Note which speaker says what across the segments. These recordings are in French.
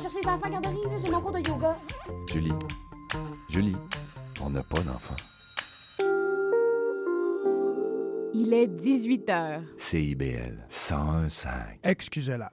Speaker 1: Chercher les enfants à garderie, là, j'ai mon cours de yoga.
Speaker 2: Julie, Julie, on n'a pas d'enfant.
Speaker 3: Il est 18 h.
Speaker 2: CIBL 101.5.
Speaker 4: Excusez-la.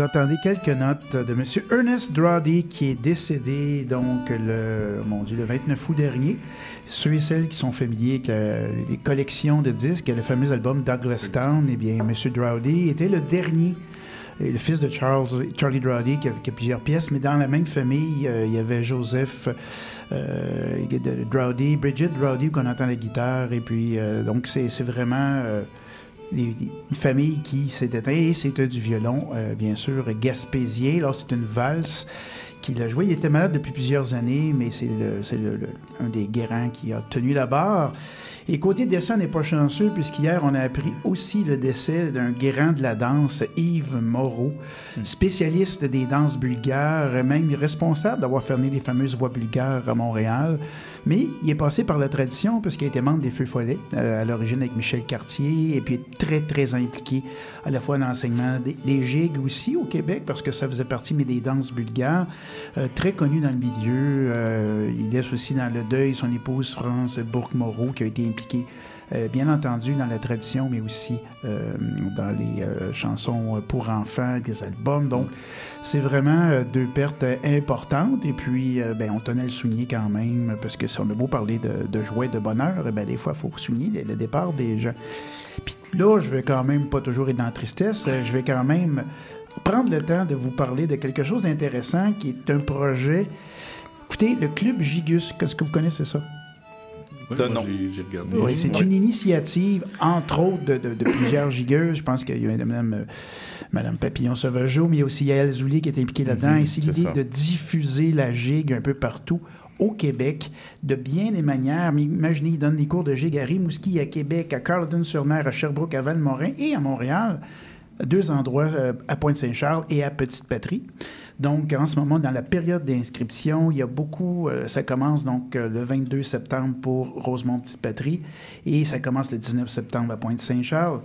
Speaker 4: Vous entendez quelques notes de M. Ernest Drawdy qui est décédé donc le, mon Dieu, le 29 août dernier. Ceux et celles qui sont familiers avec les collections de disques, le fameux album Douglas Town, eh bien, M. Drawdy était le dernier et le fils de Charles, Charlie Drawdy, qui a, plusieurs pièces, mais dans la même famille, euh, il y avait Joseph euh, Drawdy, Bridget Drawdy, qu'on entend la guitare, et puis, euh, donc, c'est vraiment euh, une famille qui s'est éteinte, et c'était du violon, euh, bien sûr, gaspésien. Alors, c'est une valse qu'il a joué. Il était malade depuis plusieurs années, mais c'est un des guérants qui a tenu la barre. Et côté décès, on n'est pas chanceux, puisqu'hier, on a appris aussi le décès d'un guérant de la danse, Yves Moreau, spécialiste des danses bulgares, même responsable d'avoir fermé les fameuses voies bulgares à Montréal. Mais il est passé par la tradition, puisqu'il a été membre des Feux Follets, euh, à l'origine avec Michel Cartier, et puis très, très impliqué à la fois dans l'enseignement des, des gigues aussi au Québec, parce que ça faisait partie mais des danses bulgares, très connu dans le milieu. Euh, il laisse aussi dans le deuil son épouse France Bourque-Moreau, qui a été impliquée euh, bien entendu dans la tradition, mais aussi euh, dans les euh, chansons pour enfants, des albums. Donc, c'est vraiment euh, deux pertes euh, importantes. Et puis, euh, ben, on tenait à le souligner quand même, parce que si on a beau parler de, de joie et de bonheur, eh ben, des fois, il faut souligner le, départ des gens. Puis là, je vais quand même pas toujours être dans la tristesse. euh, Je vais quand même prendre le temps de vous parler de quelque chose d'intéressant qui est un projet. Écoutez, le Club Gigus, qu'est-ce que vous connaissez ça?
Speaker 5: Oui, j'ai- regardé.
Speaker 4: Oui, c'est une initiative, entre autres, de, de- de plusieurs gigueuses. Je pense qu'il y a Mme, euh, Madame Papillon Sauvageau, mais il y a aussi Yael Zouli qui est impliquée là-dedans.
Speaker 6: Mhm,
Speaker 4: et c'est l'idée de diffuser la gigue un peu partout au Québec, de bien des manières. Mais imaginez, ils donnent des cours de gigue à Rimouski, à Québec, à Carleton-sur-Mer, à Sherbrooke, à Valmorin et à Montréal. Deux endroits, euh, à Pointe-Saint-Charles et à Petite-Patrie. Donc, en ce moment, dans la période d'inscription, il y a beaucoup. euh, ça commence donc euh, le 22 septembre pour Rosemont-Petite-Patrie et ça commence le 19 septembre à Pointe-Saint-Charles.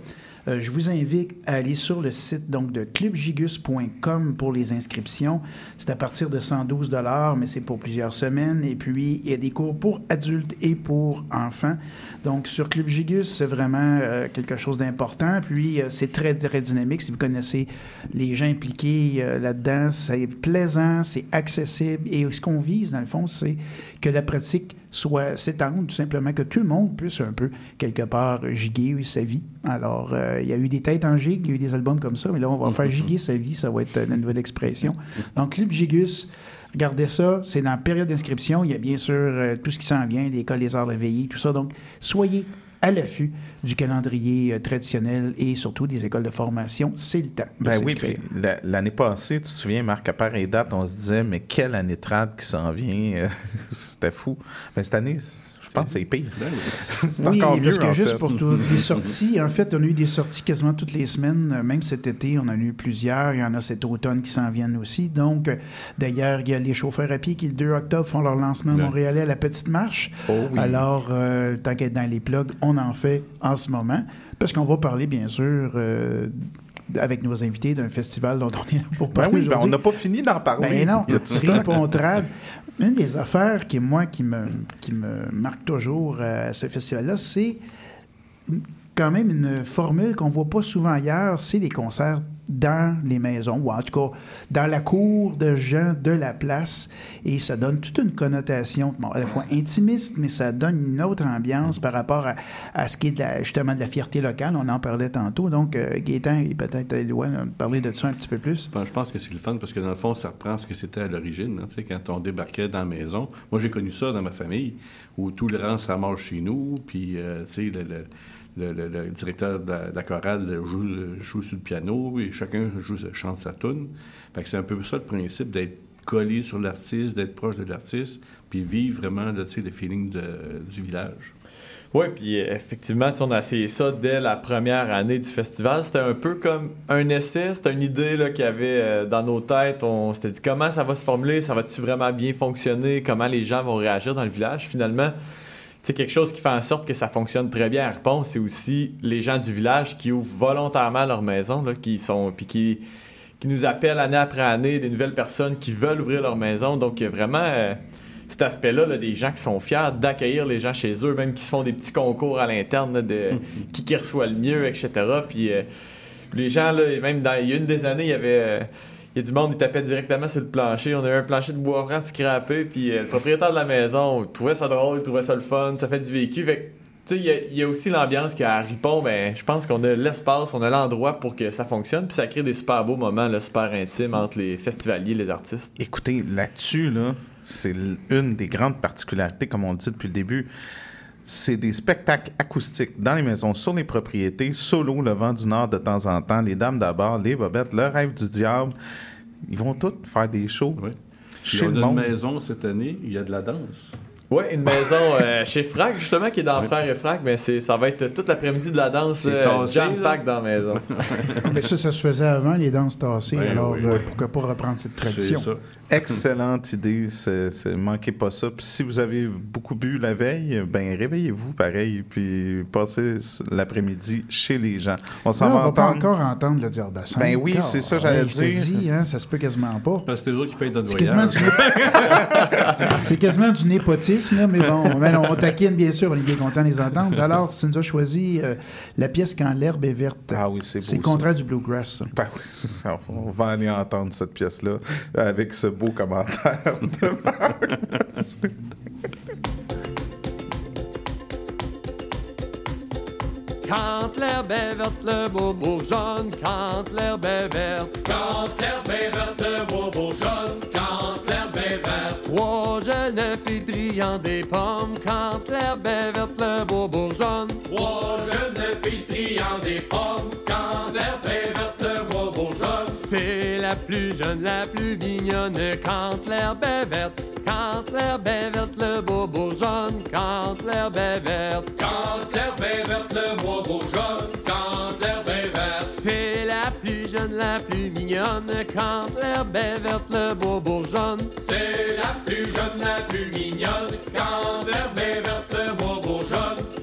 Speaker 4: Euh, je vous invite à aller sur le site donc, de clubgigus.com pour les inscriptions. C'est à partir de 112 mais c'est pour plusieurs semaines. Et puis, il y a des cours pour adultes et pour enfants. Donc, sur Club Gigus, c'est vraiment euh, quelque chose d'important. Puis, euh, c'est très, très dynamique. Si vous connaissez les gens impliqués euh, là-dedans, c'est plaisant, c'est accessible. Et ce qu'on vise, dans le fond, c'est que la pratique soit s'étende, tout simplement, que tout le monde puisse un peu, quelque part, giguer sa vie. Alors, euh, il y a eu des têtes en gigue, il y a eu des albums comme ça, mais là, on va faire giguer sa vie, ça va être la nouvelle expression. Donc, Club Gigus, regardez ça, c'est dans la période d'inscription, il y a bien sûr euh, tout ce qui s'en vient, l'école des arts de veillée, tout ça. Donc, soyez à l'affût du calendrier euh, traditionnel et surtout des écoles de formation. C'est le temps de
Speaker 6: Ben oui, l'année passée, tu te souviens, Marc, à pareille date, on se disait, mais quelle année trad qui s'en vient. euh, C'était fou. Mais cette année, je pense que c'est pire. c'est
Speaker 4: Oui,
Speaker 6: encore mieux,
Speaker 4: parce que juste
Speaker 6: fait.
Speaker 4: pour toutes les sorties, en fait, on a eu des sorties quasiment toutes les semaines. Euh, Même cet été, on en a eu plusieurs. Il y en a cet automne qui s'en viennent aussi. Donc, euh, d'ailleurs, il y a les chauffeurs à pied qui, le 2 octobre, font leur lancement
Speaker 5: Ouais.
Speaker 4: montréalais à la Petite Marche.
Speaker 6: Oh oui.
Speaker 4: Alors, euh, tant qu'être dans les plugs, on en fait en ce moment. Parce qu'on va parler, bien sûr, euh, avec nos invités d'un festival dont on est là pour
Speaker 6: Ben
Speaker 4: parler
Speaker 6: oui, ben on n'a pas fini d'en parler.
Speaker 4: Ben non,
Speaker 6: Il y a du temps.
Speaker 4: Ripontrade. Une des affaires qui, moi, qui me, qui me marque toujours euh, à ce festival-là, c'est quand même une formule qu'on voit pas souvent ailleurs, c'est les concerts dans les maisons, ou en tout cas dans la cour de gens de la place. Et ça donne toute une connotation, bon, à la fois intimiste, mais ça donne une autre ambiance par rapport à, à ce qui est justement de la fierté locale. On en parlait tantôt. Donc, euh, Gaétan et peut-être Éloi parler de ça un petit peu plus.
Speaker 5: Ben, je pense que c'est le fun parce que dans le fond, ça reprend ce que c'était à l'origine. hein, quand on débarquait dans la maison. Moi, j'ai connu ça dans ma famille où tout le rang se ramasse chez nous. Puis, euh, tu sais, le- le- directeur de la, chorale joue, joue sur le piano et chacun joue, chante sa tune. C'est un peu ça le principe d'être collé sur l'artiste, d'être proche de l'artiste, puis vivre vraiment le feeling de- du village.
Speaker 7: Oui, puis euh, effectivement, on a essayé ça dès la première année du festival. C'était un peu comme un essai, c'était une idée qu'il y avait euh, dans nos têtes. On s'était dit comment ça va se formuler, ça va-tu vraiment bien fonctionner, comment les gens vont réagir dans le village? Finalement, c'est quelque chose qui fait en sorte que ça fonctionne très bien à Ripon. C'est aussi les gens du village qui ouvrent volontairement leur maison, là, qui sont, puis qui, qui nous appellent année après année, des nouvelles personnes qui veulent ouvrir leur maison. Donc, il y a vraiment euh, cet aspect-là, là, des gens qui sont fiers d'accueillir les gens chez eux, même qui se font des petits concours à l'interne de qui, qui reçoit le mieux, etc. Puis euh, les gens, là, même dans il y a une des années, il y avait. euh, il y a du monde qui tapait directement sur le plancher. On a eu un plancher de bois franc scrappé, puis euh, le propriétaire de la maison trouvait ça drôle, trouvait ça le fun, ça fait du vécu. Il y a- il aussi l'ambiance qu'à Ripon, ben, je pense qu'on a l'espace, on a l'endroit pour que ça fonctionne, puis ça crée des super beaux moments, là, super intimes entre les festivaliers et les artistes.
Speaker 6: Écoutez, là-dessus, là, c'est une des grandes particularités, comme on le dit depuis le début. C'est des spectacles acoustiques dans les maisons, sur les propriétés, solo, le vent du Nord de temps en temps, les dames d'abord, les bobettes, le rêve du diable. Ils vont tous faire des shows
Speaker 5: Oui.
Speaker 6: Chez
Speaker 5: on
Speaker 6: le
Speaker 5: a
Speaker 6: monde.
Speaker 5: une maison cette année, il y a de la danse.
Speaker 7: Ouais, une maison euh, chez Frac, justement, qui est dans Frère et Frac, mais c'est, ça va être toute l'après-midi de la danse,
Speaker 5: C'est
Speaker 7: euh,
Speaker 5: tassé,
Speaker 7: jam
Speaker 5: là.
Speaker 7: pack dans la maison.
Speaker 4: Mais ça, ça se faisait avant, les danses tassées.
Speaker 5: Oui,
Speaker 4: alors,
Speaker 5: oui,
Speaker 4: euh,
Speaker 5: oui.
Speaker 4: pourquoi pas reprendre cette
Speaker 5: C'est
Speaker 4: tradition?
Speaker 5: ça.
Speaker 6: Excellente idée, c'est, c'est- manquez pas ça. Puis si vous avez beaucoup bu la veille, ben réveillez-vous pareil, puis passez l'après-midi chez les gens. On s'en
Speaker 4: Là, on
Speaker 6: va
Speaker 4: va pas encore entendre le diable
Speaker 6: Ben oui, c'est ça, j'allais dire.
Speaker 4: dis, hein, ça se peut quasiment pas.
Speaker 5: Parce que c'est eux qui payent notre
Speaker 4: C'est quasiment,
Speaker 5: voyage.
Speaker 4: du... c'est quasiment du népotisme, là, mais bon, ben non, on taquine bien sûr, on est bien content de les entendre. Alors, tu nous as choisi euh, la pièce Quand l'herbe est verte.
Speaker 6: Ah oui, c'est beau,
Speaker 4: C'est contraire du bluegrass. ça.
Speaker 6: Ben oui, on va aller entendre cette pièce-là avec ce beau commentaire de Marc.
Speaker 8: Quand l'herbe est verte, le beau bourgeonne. Quand l'herbe est verte. Quand l'herbe est verte, le beau bourgeonne. Quand l'herbe est verte. Trois jeunes filles triant des pommes. Quand l'herbe est verte, le beau bourgeonne. Trois jeunes filles triant des pommes. C'est la plus jeune, la plus mignonne. Quand l'herbe est verte. Quand l'herbe est verte, le beau bourgeonne. Quand l'herbe est verte. Quand l'herbe est verte, le beau bourgeonne. Quand l'herbe est verte. C'est la plus jeune, la plus mignonne. Quand l'herbe est verte, le beau bourgeonne. C'est la plus jeune, la plus mignonne. Quand l'herbe est verte, le beau bourgeonne.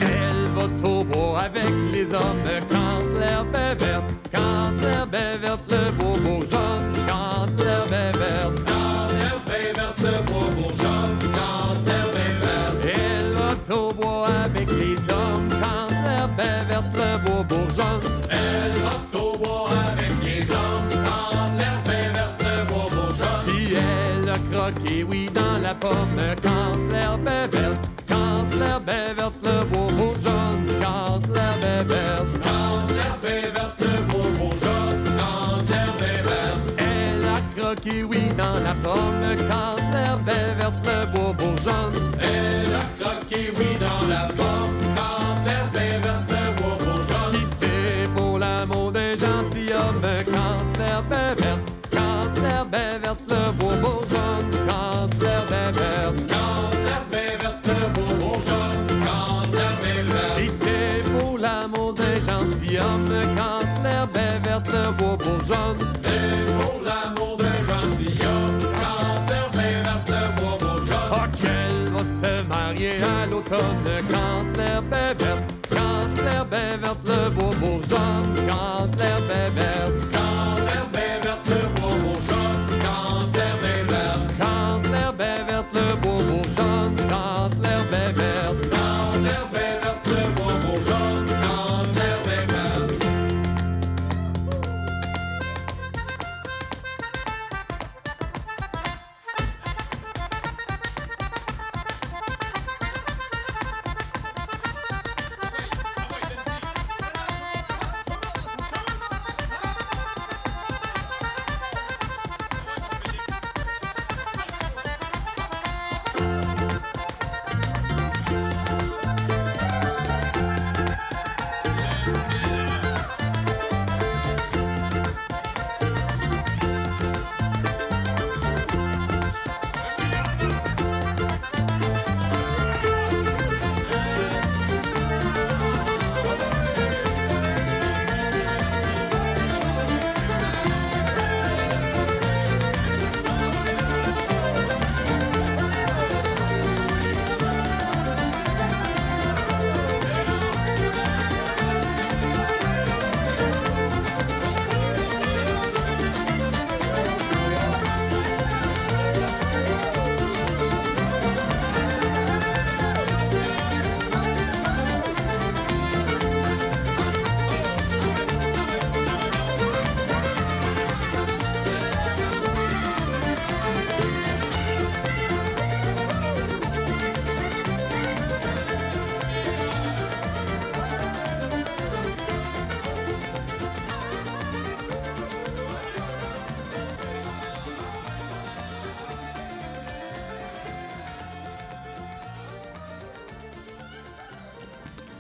Speaker 8: Bois avec les hommes. Quand l'herbe est verte. Quand le beau bourgeonne. Quand l'herbe est verte. Quand le beau. Quand l'herbe est verte. Bois avec les hommes. Quand le beau bourgeonne. Elle va au bois avec les hommes. Quand le beau dans la pomme. Quand l'herbe est verte. Quand l'herbe est verte, oui, dans la pomme. Quand l'herbe est verte, le bourgeonne. Elle a croqué, oui, dans la pomme. Quand l'herbe est verte, le beau bourgeonne. Qui c'est pour l'amour d'un gentilhomme? Quand l'herbe est verte. Quand l'herbe est verte, le beau bourgeonne. Quand l'herbe est verte. Quand l'herbe est verte, le. Quand l'herbe est verte. Et c'est pour l'amour gentilhomme. Quand l'herbe est verte, le beau bourgeonne. L'automne. Quand l'herbe est verte. Quand l'herbe est verte, le beau. Quand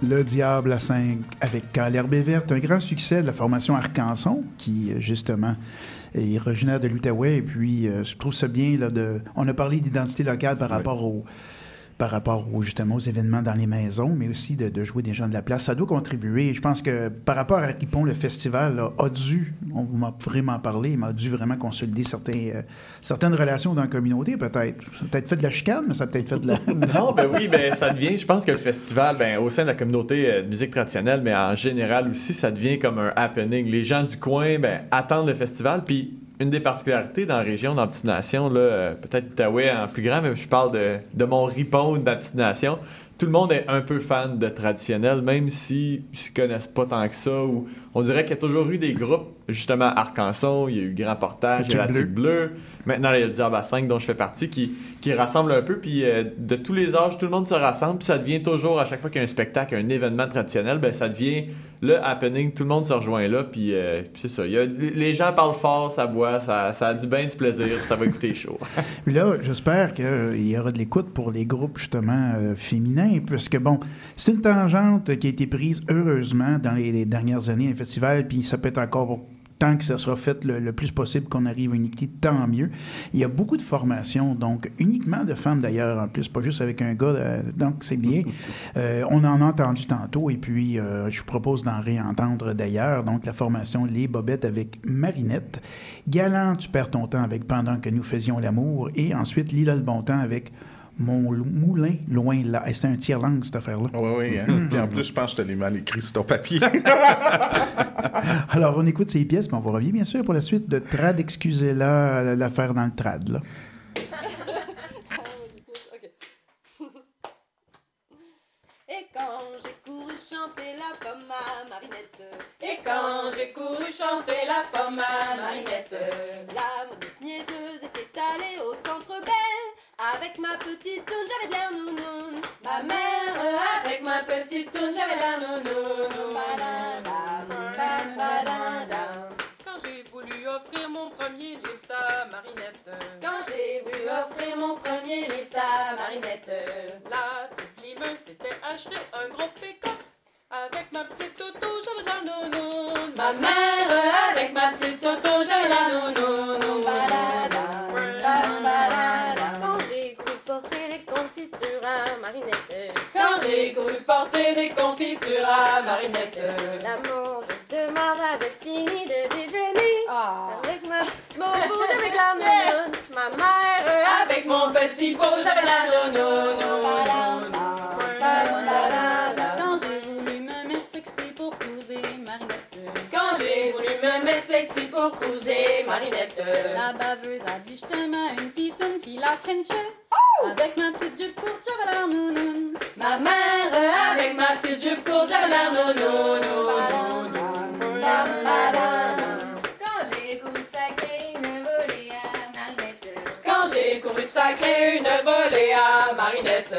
Speaker 4: Le Diable à 5 avec Quand l'herbe est verte, un grand succès de la formation Arcanson, qui, euh, justement, est originaire de l'Outaouais. Et puis, euh, je trouve ça bien, là, de... on a parlé d'identité locale par rapport au par rapport aux, justement aux événements dans les maisons, mais aussi de, de jouer des gens de la place. Ça doit contribuer. Je pense que par rapport à Ripon, le festival là, a dû, on m'a vraiment parlé, mais a dû vraiment consolider certains, euh, certaines relations dans la communauté, peut-être. Ça a peut-être fait de la chicane, mais ça a peut-être fait de la...
Speaker 7: Non, ben oui, ben ça devient, je pense que le festival, ben au sein de la communauté euh, de musique traditionnelle, mais en général aussi, ça devient comme un happening. Les gens du coin, ben attendent le festival, puis une des particularités dans la région, dans la petite nation, là, euh, peut-être Outaouais en plus grand, mais je parle de, de mon ripon de la petite nation. Tout le monde est un peu fan de traditionnel, même s'ils ne se connaissent pas tant que ça. Ou on dirait qu'il y a toujours eu des groupes, justement Arcanson, il y a eu Grand Portage, il y a la
Speaker 4: Tuque
Speaker 7: Bleue. Maintenant, il y a le Diable à 5 dont je fais partie qui, qui rassemble un peu. Puis euh, de tous les âges, tout le monde se rassemble. Puis ça devient toujours, à chaque fois qu'il y a un spectacle, un événement traditionnel, ben, ça devient le happening. Tout le monde se rejoint là. Puis, euh, c'est ça. Y a- les gens parlent fort, ça boit, ça, ça a du bien du plaisir, ça va écouter chaud.
Speaker 4: Là, j'espère qu'il y aura de l'écoute pour les groupes, justement, euh, féminins, parce que, bon, c'est une tangente qui a été prise, heureusement, dans les, les dernières années, un festival, puis ça peut être encore tant que ça sera fait le, le plus possible, qu'on arrive à une équité, tant mieux. Il y a beaucoup de formations, donc uniquement de femmes d'ailleurs, en plus, pas juste avec un gars, euh, donc c'est bien. Euh, on en a entendu tantôt, et puis euh, je vous propose d'en réentendre d'ailleurs. Donc la formation Les Bobettes avec Marinette, Galant, tu perds ton temps avec Pendant que nous faisions l'amour, et ensuite Lila le bon temps avec Mon moulin loin là. Et C'est un tiers-langue cette affaire-là.
Speaker 6: Oui, oui. Hein? Puis en plus, je pense que je te l'ai mal écrit sur ton papier.
Speaker 4: Alors on écoute ces pièces, mais on vous revient bien sûr pour la suite de Trad, excusez-la, l'affaire dans le Trad. Là.
Speaker 9: Et quand j'ai couru chanter la pomme à Marinette,
Speaker 1: Et quand j'ai couru chanter la pomme à Marinette,
Speaker 9: la maudite niaiseuse était allée au centre belle. Avec ma petite toune, j'avais de l'air nounoun.
Speaker 1: ma mère avec ma petite toune, j'avais la nounou.
Speaker 9: Badadam, bam, badadam.
Speaker 10: Quand j'ai voulu offrir mon premier lift à Marinette,
Speaker 9: Quand j'ai voulu offrir mon premier lift à Marinette,
Speaker 10: la petite limeuse s'était acheté un gros pick-up. Avec ma petite auto, j'avais la nounoune.
Speaker 1: Ma mère avec ma petite toto, j'avais la nounou.
Speaker 9: badadam,
Speaker 11: Marinette,
Speaker 1: Quand j'ai couru porter des confitures à Marinette.
Speaker 11: la mangeuse de marde avait fini de déjeuner.
Speaker 1: Ah.
Speaker 11: Avec ma mon rouge avec la nounoune, ma mère
Speaker 1: Avec mon petit pot, j'avais la nounou. Quand j'ai voulu me mettre sexy pour cruiser Marinette. La baveuse a dit je t'aime à une pitoune qui la frenchait. Avec ma petite jupe courte, j'avais l'air nounoun. Ma mère, avec ma petite jupe courte, j'avais l'air nounoun. Quand j'ai couru sacrer une volée à Marinette. Quand j'ai couru sacrer une volée à Marinette.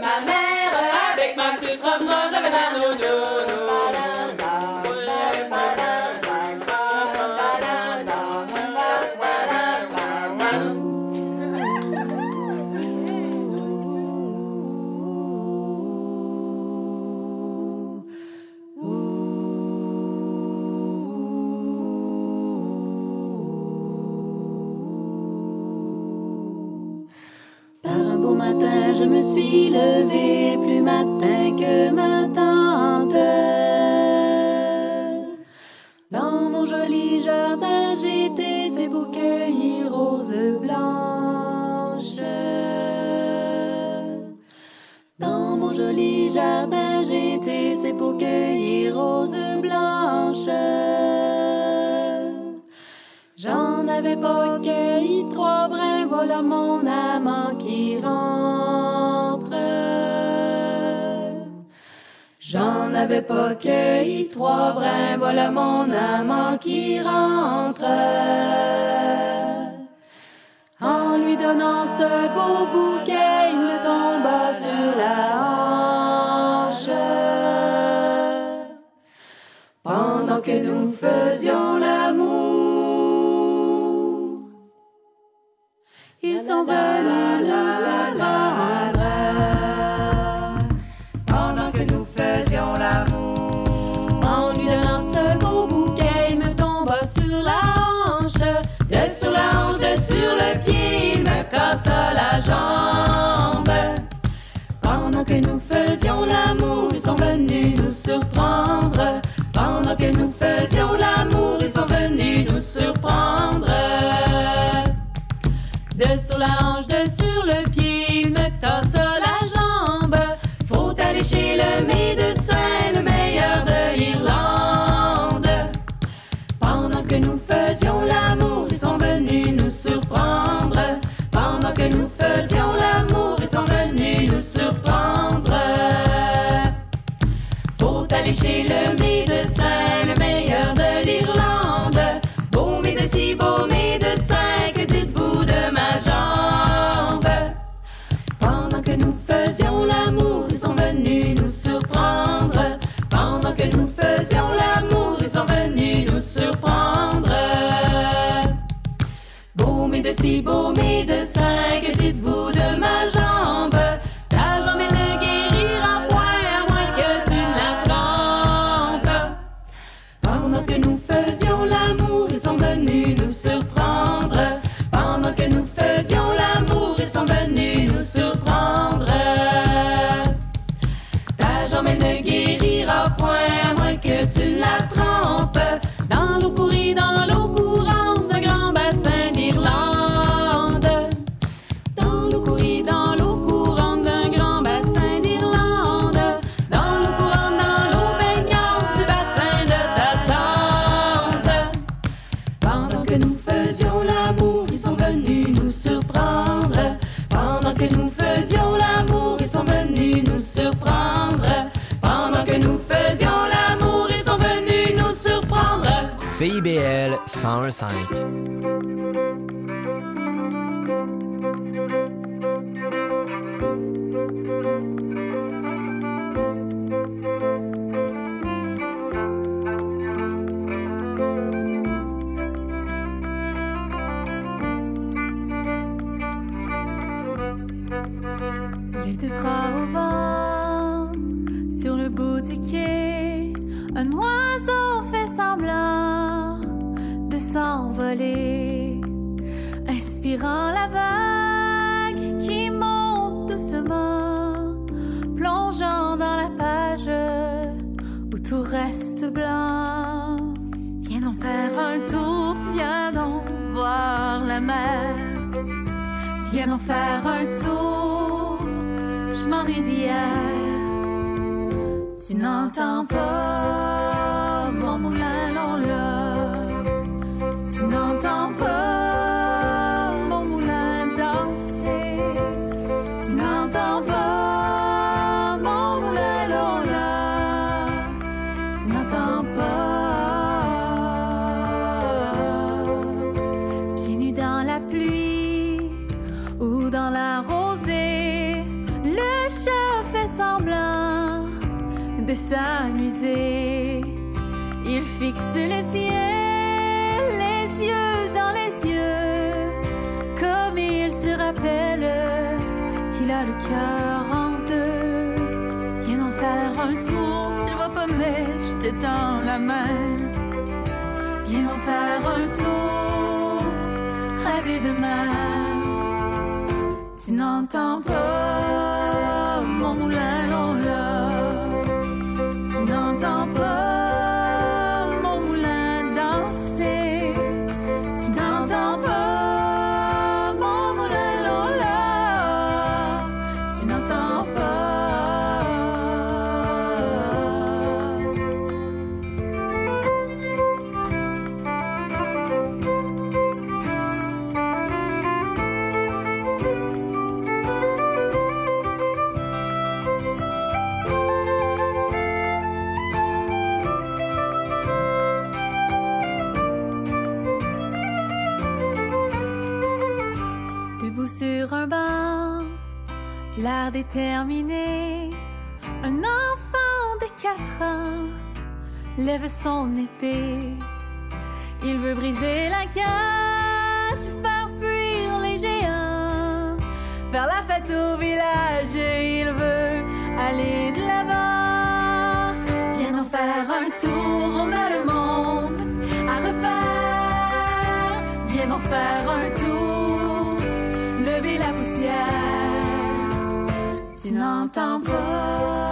Speaker 1: Ma mère, avec ma
Speaker 9: petite robe noire, j'avais
Speaker 1: la nounou. Je me suis levée plus matin que ma tante. Dans mon joli jardin, j'étais c'est pour cueillir roses blanches. Dans mon joli jardin, j'étais c'est pour cueillir roses blanches. J'en avais pas cueilli trois brins, voilà mon J'en
Speaker 12: avais pas cueilli trois brins, voilà mon amant qui rentre. En lui donnant ce beau bouquet, il me tomba sur la hanche. Pendant que nous faisions l'amour, ils sont venus nous la jambe. Pendant que nous faisions l'amour, ils sont venus nous surprendre. Pendant que nous faisions l'amour, ils sont venus nous surprendre. De sur la diplômé de 5 Parasite. mais il se rappelle qu'il a le cœur en deux. Viens en faire un tour, tu ne vois pas, mais je te tends la main. Viens en faire un tour, rêver demain. Tu n'entends pas.
Speaker 13: Déterminé. Un enfant de quatre ans lève son épée. Il veut briser la cage, faire fuir les géants, faire la fête au village et il veut aller Tu n'entends pas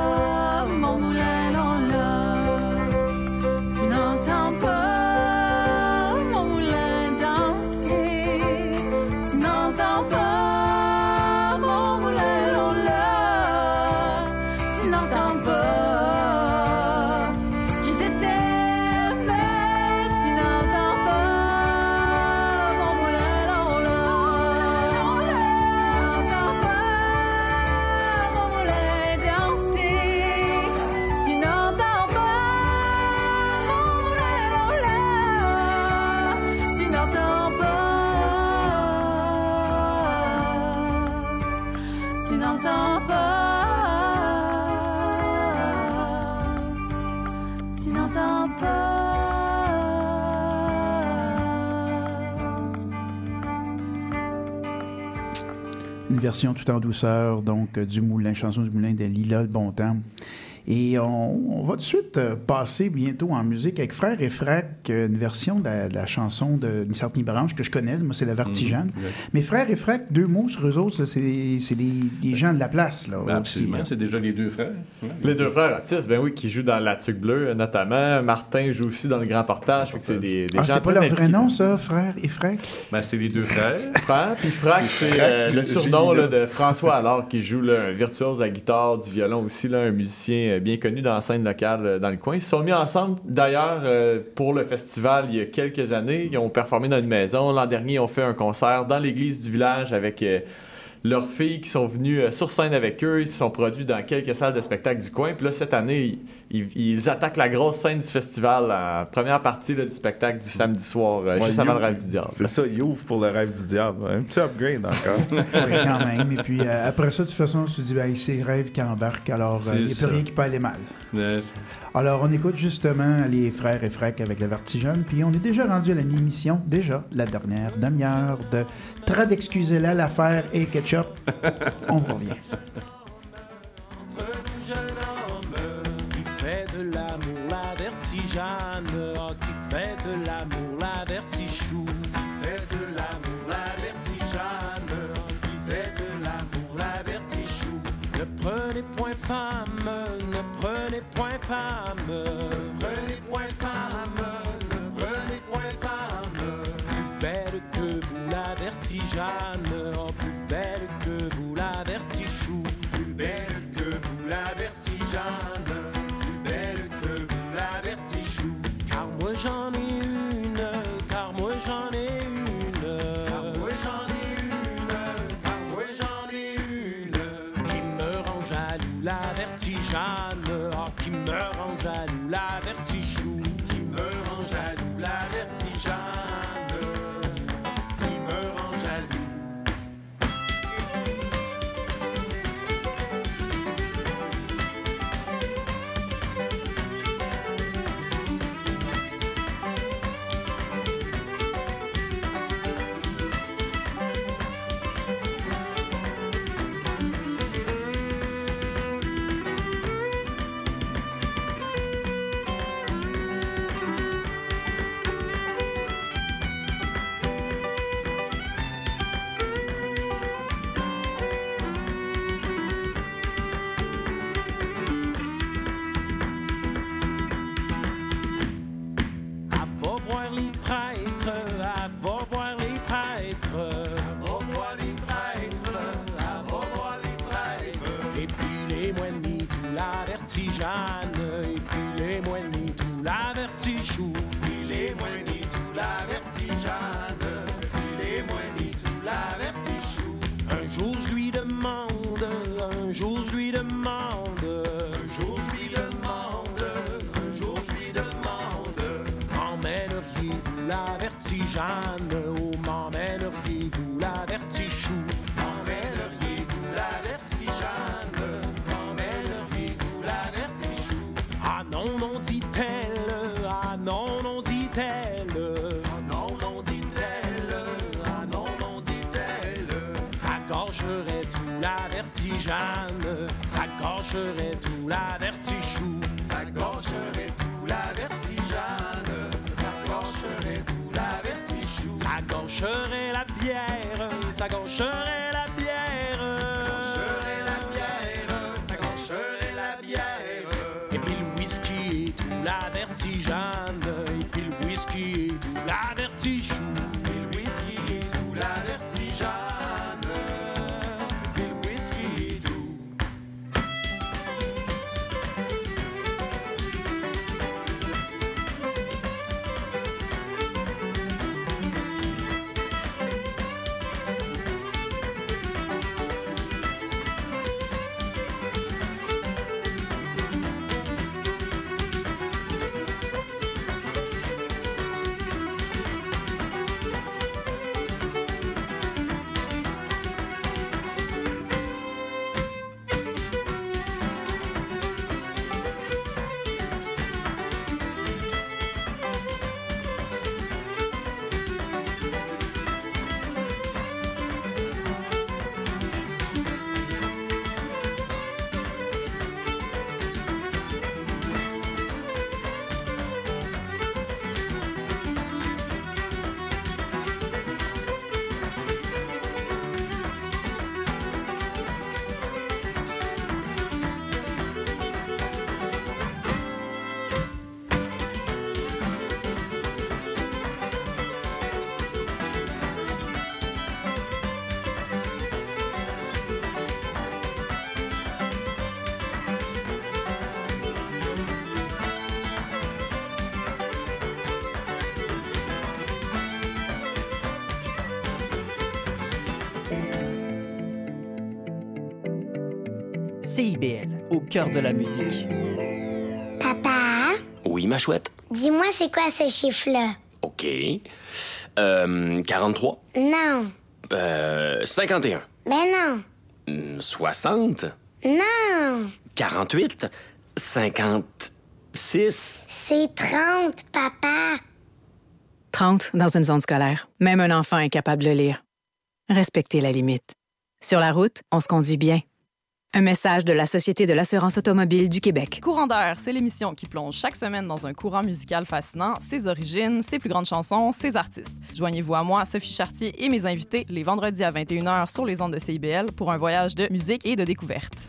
Speaker 4: version tout en douceur, donc, euh, du Moulin, chanson du Moulin de Lila le Bon Temps. Et on, va tout de suite euh, passer bientôt en musique avec Frère et Frac, une version de la, de la chanson de ni Branche que je connais, moi c'est la Vertigane.
Speaker 5: Mhm, ouais.
Speaker 4: Mais Frère et Frac, deux mots sur eux autres, c'est c'est les, les gens de la place là,
Speaker 5: Ben,
Speaker 4: aussi.
Speaker 5: absolument, c'est déjà les deux frères. Ouais.
Speaker 7: Les deux frères autistes, ben oui, qui jouent dans La Tuque Bleue, notamment. Martin joue aussi dans Le Grand Portage. C'est des, des
Speaker 4: Ah, c'est pas leur vrai nom, ça, Frère et Frac?
Speaker 5: Ben, c'est les deux frères.
Speaker 7: Frère, puis Frac, c'est euh, le surnom là, de François Allard qui joue là, un virtuose à guitare, du violon aussi, là, un musicien euh, bien connu dans la scène locale euh, dans le coin. Ils se sont mis ensemble d'ailleurs euh, pour le festival il y a quelques années. Ils ont performé dans une maison. L'an dernier, ils ont fait un concert dans l'église du village avec euh, leurs filles qui sont venues euh, sur scène avec eux. Ils se sont produits dans quelques salles de spectacle du coin. Puis là, cette année, ils, ils- ils attaquent la grosse scène du festival, la première partie là, du spectacle du samedi soir, euh,
Speaker 6: Ouais,
Speaker 7: juste avant
Speaker 6: you-
Speaker 7: le rêve du diable.
Speaker 6: C'est ça, il ouvre pour le rêve du diable. Un petit upgrade encore.
Speaker 4: Oui, quand même. Et puis euh, après ça, de toute façon, on se dit, ben, c'est rêve qui embarque, alors euh, il n'y a plus rien qui peut aller mal.
Speaker 5: Ouais,
Speaker 4: Alors, on écoute justement les frères et frac avec la vertigène, puis on est déjà rendu à la mi-émission, déjà la dernière demi-heure de Trad excusez-la, l'affaire et ketchup. On vous revient.
Speaker 14: l'amour la vertigane, oh, qui fait de l'amour la vertichou, qui fait de l'amour la vertigane, oh, qui fait de l'amour la vertichou. Ne prenez point femme, ne prenez point femme, vertigane, la gorgerait tout la vertichou, ça tout la vertigane, ça tout la vertichou, ça la bière, ça
Speaker 15: CIBL, au cœur de la musique.
Speaker 16: Papa,
Speaker 17: Oui, ma chouette.
Speaker 16: dis-moi c'est quoi ce chiffre-là?
Speaker 17: OK. Euh, 43.
Speaker 16: Non.
Speaker 17: Euh, 51.
Speaker 16: Ben non.
Speaker 17: Hmm, 60.
Speaker 16: Non.
Speaker 17: 48. 56.
Speaker 16: C'est 30, papa.
Speaker 18: 30 dans une zone scolaire. Même un enfant est capable de lire. Respectez la limite. Sur la route, on se conduit bien. Un message de la Société de l'assurance automobile du Québec.
Speaker 19: Courant d'air, c'est l'émission qui plonge chaque semaine dans un courant musical fascinant, ses origines, ses plus grandes chansons, ses artistes. Joignez-vous à moi, Sophie Chartier et mes invités les vendredis à 21h sur les ondes de CIBL pour un voyage de musique et de découverte.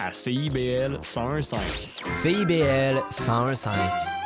Speaker 20: à CIBL 1015.
Speaker 21: CIBL 1015.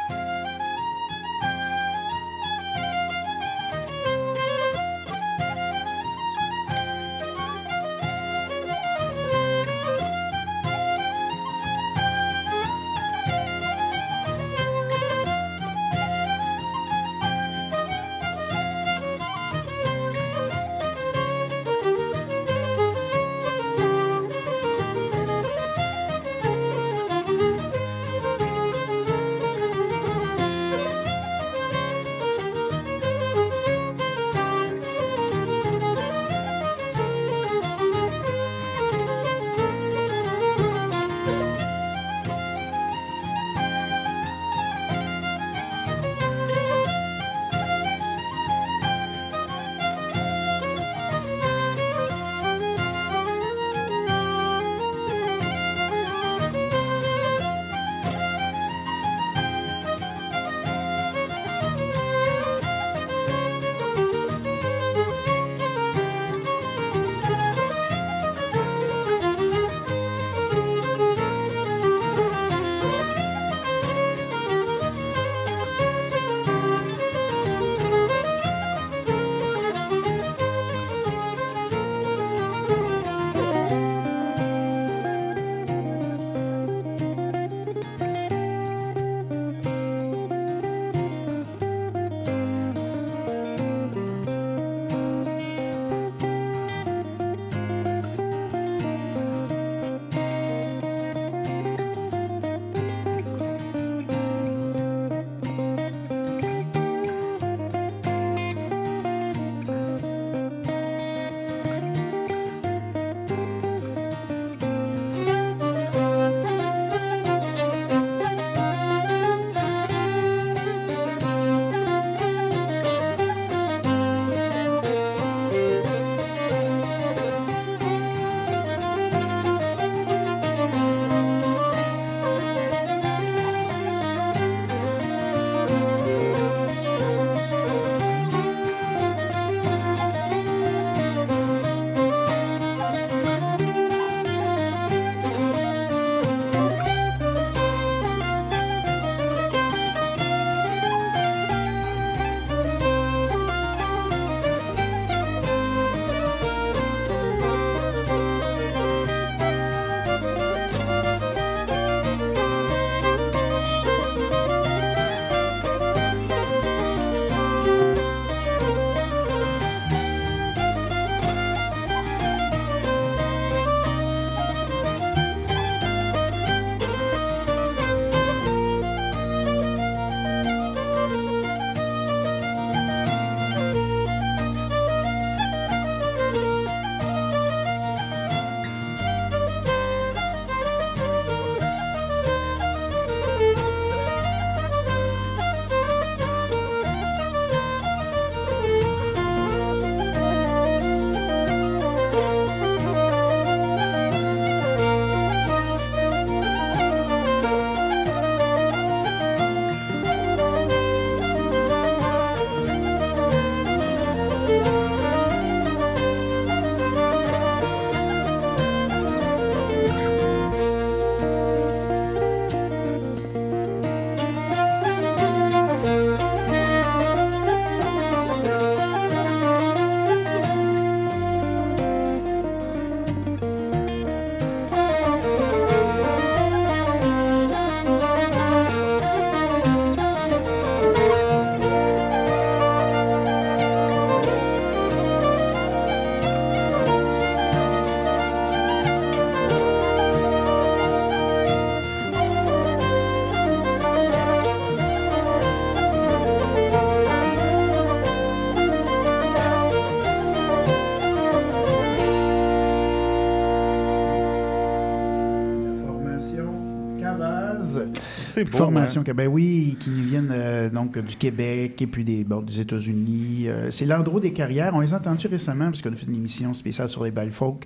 Speaker 6: C'est beau,
Speaker 4: Formation
Speaker 6: hein?
Speaker 4: que ben oui, qui viennent euh, donc du Québec et puis des, bon, des États-Unis. Euh, c'est l'endroit des carrières. On les a entendus récemment parce qu'on a fait une émission spéciale sur les balles folk.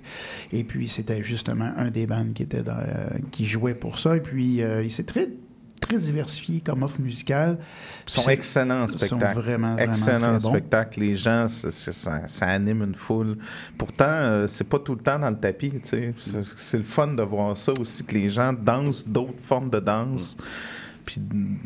Speaker 4: Et puis c'était justement un des bands qui était dans, euh, qui jouait pour ça. Et puis euh, il s'est très très diversifié comme offre musicale.
Speaker 6: Ils sont excellents en
Speaker 4: ils sont
Speaker 6: spectacle.
Speaker 4: vraiment, vraiment
Speaker 6: Excellents
Speaker 4: très bons.
Speaker 6: spectacle. Les gens, ça, ça anime une foule. Pourtant, euh, c'est pas tout le temps dans le tapis. tu sais. C'est c'est le fun de voir ça aussi, que les gens dansent d'autres formes de danse. Puis